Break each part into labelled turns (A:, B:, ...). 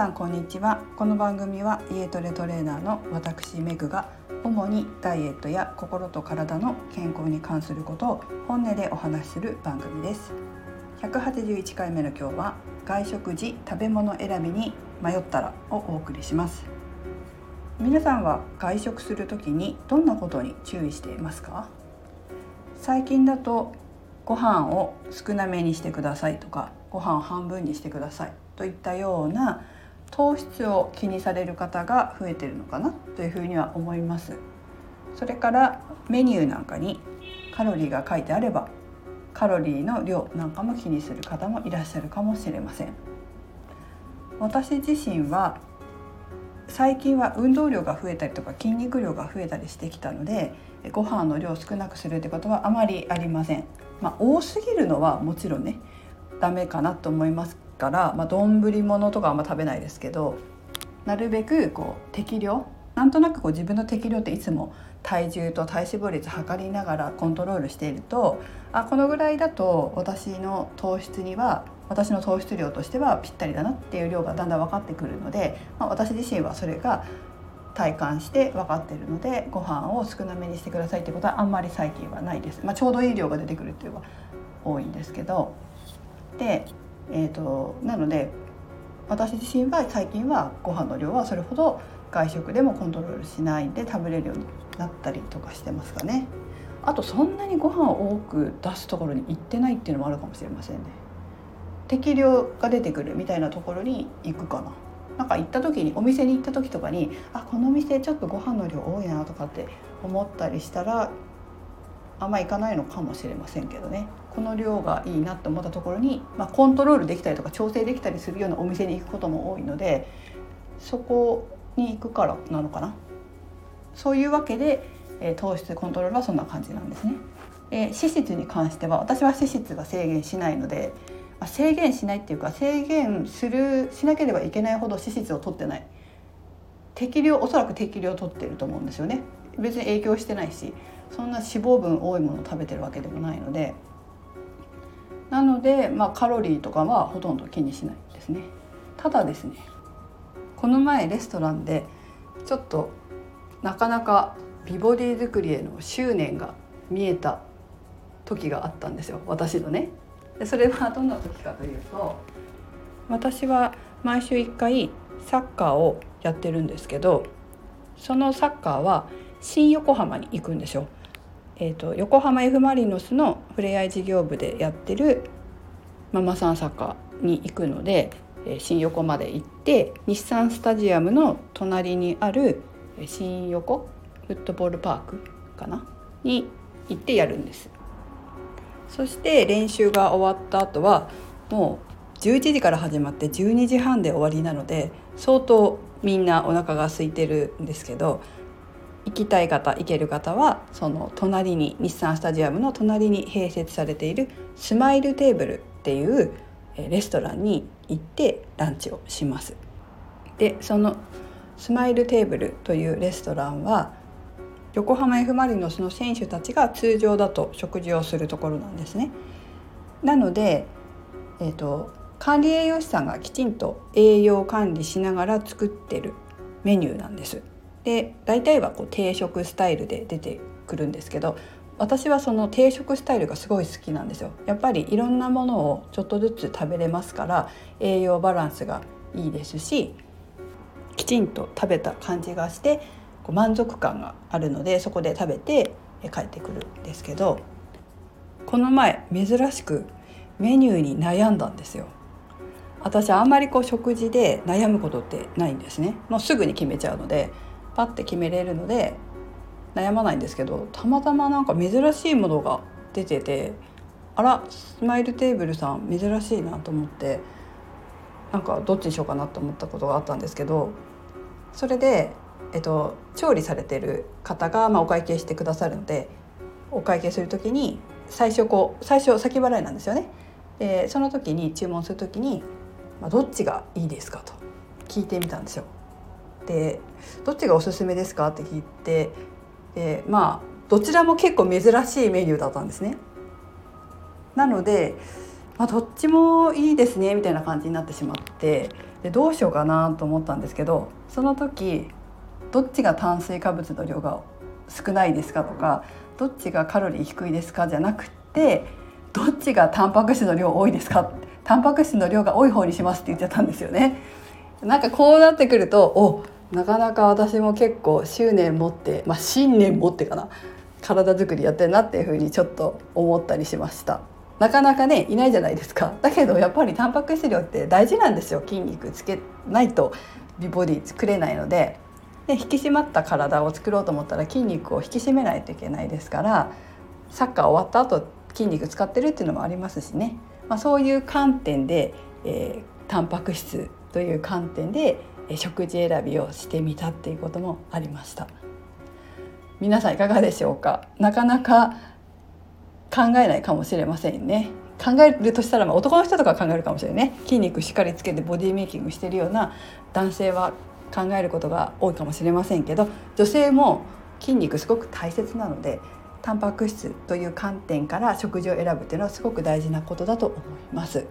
A: さんこんにちは。この番組は家トレトレーナーの私メグが主にダイエットや心と体の健康に関することを本音でお話しする番組です。181回目の今日は外食時食べ物選びに迷ったらをお送りします。皆さんは外食する時にどんなことに注意していますか？最近だとご飯を少なめにしてくださいとかご飯を半分にしてくださいといったような糖質を気にされる方が増えてるのかなというふうには思います。それからメニューなんかにカロリーが書いてあればカロリーの量なんかも気にする方もいらっしゃるかもしれません。私自身は最近は運動量が増えたりとか筋肉量が増えたりしてきたのでご飯の量を少なくするってことはあまりありません。まあ、多すぎるのはもちろんねダメかなと思いますからまあ、丼物とかあんま食べないですけどなるべくこう適量。なんとなくこう自分の適量っていつも体重と体脂肪率測りながらコントロールしているとあこのぐらいだと私の糖質には私の糖質量としてはぴったりだなっていう量がだんだん分かってくるので、まあ、私自身はそれが体感して分かってるのでご飯を少なめにしてくださいってことはあんまり最近はないです、まあ、ちょうどいい量が出てくるっていうのが多いんですけど。で、えーと、なので私自身は最近はご飯の量はそれほど外食でもコントロールしないで食べれるようになったりとかしてますかね。あとそんなにご飯を多く出すところに行ってないっていうのもあるかもしれませんね。適量が出てくるみたいなところに行くかな。なんか行った時にお店に行った時とかにあこの店ちょっとご飯の量多いなとかって思ったりしたらあんま行かないのかもしれませんけどね。この量がいいなと思ったところに、まあ、コントロールできたりとか調整できたりするようなお店に行くことも多いのでそこに行くからなのかな。そういうわけで、えー、糖質コントロールはそんな感じなんですね。えー、脂質に関しては私は脂質が制限しないのであ、制限しないっていうか制限するしなければいけないほど脂質を取ってない。適量おそらく適量取ってると思うんですよね。別に影響してないしそんな脂肪分多いものを食べてるわけでもないので。なので、まあ、カロリーとかはほとんど気にしないですね。ただですねこの前レストランでちょっとなかなか美ボディ作りへの執念が見えた時があったんですよ。私のね。でそれはどんな時かというと私は毎週1回サッカーをやってるんですけどそのサッカーは新横浜に行くんですよ。えーと、横浜 F・ マリノスのふれあい事業部でやってるママさんサッカーに行くので、えー、新横まで行って日産スタジアムの隣にある新横フットボールパークかな？に行ってやるんです。そして練習が終わった後はもう11時から始まって12時半で終わりなので相当みんなお腹が空いてるんですけど行きたい方行ける方はその隣に日産スタジアムの隣に併設されているスマイルテーブルっていうレストランに行ってランチをします。でそのスマイルテーブルというレストランは横浜 F・ マリノスの選手たちが通常だと食事をするところなんですね。なので、えーと、管理栄養士さんがきちんと栄養管理しながら作ってるメニューなんです。で大体はこう定食スタイルで出てくるんですけど私はその定食スタイルがすごい好きなんですよ。やっぱりいろんなものをちょっとずつ食べれますから栄養バランスがいいですしきちんと食べた感じがしてこう満足感があるのでそこで食べて帰ってくるんですけどこの前珍しくメニューに悩んだんですよ。私あんまりこう食事で悩むことってないんですねもうすぐに決めちゃうのでパッて決めれるので悩まないんですけどたまたまなんか珍しいものが出ててあらスマイルテーブルさん珍しいなと思ってなんかどっちにしようかなと思ったことがあったんですけどそれでえっと、調理されてる方が、まあ、お会計してくださるのでお会計する時に最初こう最初先払いなんですよね。でその時に注文する時に、まあ、どっちがいいですかと聞いてみたんですよ。でどっちがおすすめですか？って聞いてでまあどちらも結構珍しいメニューだったんですね。なのでまあ、どっちもいいですねみたいな感じになってしまってでどうしようかなと思ったんですけどその時どっちが炭水化物の量が少ないですかとかどっちがカロリー低いですか？じゃなくてどっちがタンパク質の量多いですか？タンパク質の量が多い方にしますって言っちゃったんですよね。なんかこうなってくるとおなかなか私も結構執念持ってまあ信念持ってかな体作りやってるなっていうふうにちょっと思ったりしました。なかなかねいないじゃないですか。だけどやっぱりタンパク質量って大事なんですよ。筋肉つけないと美ボディ作れないので。で引き締まった体を作ろうと思ったら筋肉を引き締めないといけないですからサッカー終わった後筋肉使ってるっていうのもありますしね、まあ、そういう観点で、えー、タンパク質という観点で食事選びをしてみたっていうこともありました。皆さんいかがでしょうか？なかなか考えないかもしれませんね。考えるとしたら、まあ、男の人とか考えるかもしれないね。筋肉しっかりつけてボディメイキングしてるような男性は考えることが多いかもしれませんけど女性も筋肉すごく大切なのでタンパク質という観点から食事を選ぶっていうのはすごく大事なことだと思います。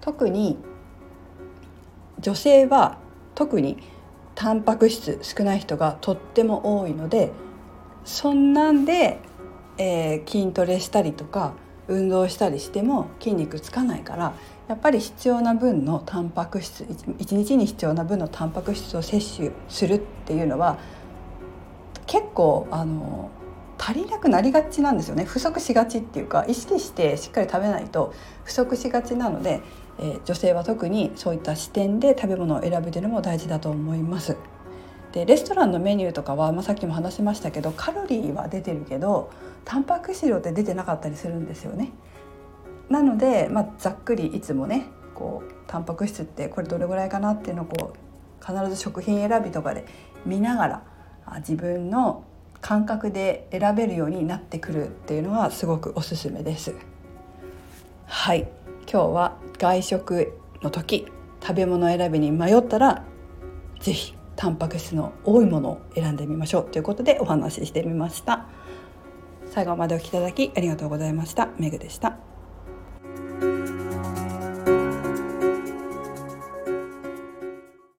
A: 特に女性は特にタンパク質少ない人がとっても多いのでそんなんでえー、筋トレしたりとか運動したりしても筋肉つかないからやっぱり必要な分のタンパク質1日に必要な分のタンパク質を摂取するっていうのは結構あの足りなくなりがちなんですよね。不足しがちっていうか意識してしっかり食べないと不足しがちなので、えー、女性は特にそういった視点で食べ物を選ぶというのも大事だと思います。でレストランのメニューとかは、まあ、さっきも話しましたけどカロリーは出てるけどタンパク質量って出てなかったりするんですよね。なので、まあ、ざっくりいつもねこうタンパク質ってこれどれぐらいかなっていうのをこう必ず食品選びとかで見ながら自分の感覚で選べるようになってくるっていうのはすごくおすすめです。はい今日は外食の時食べ物選びに迷ったら是非タンパク質の多いものを選んでみましょうということでお話ししてみました。最後までお聴きいただきありがとうございました。メグでした。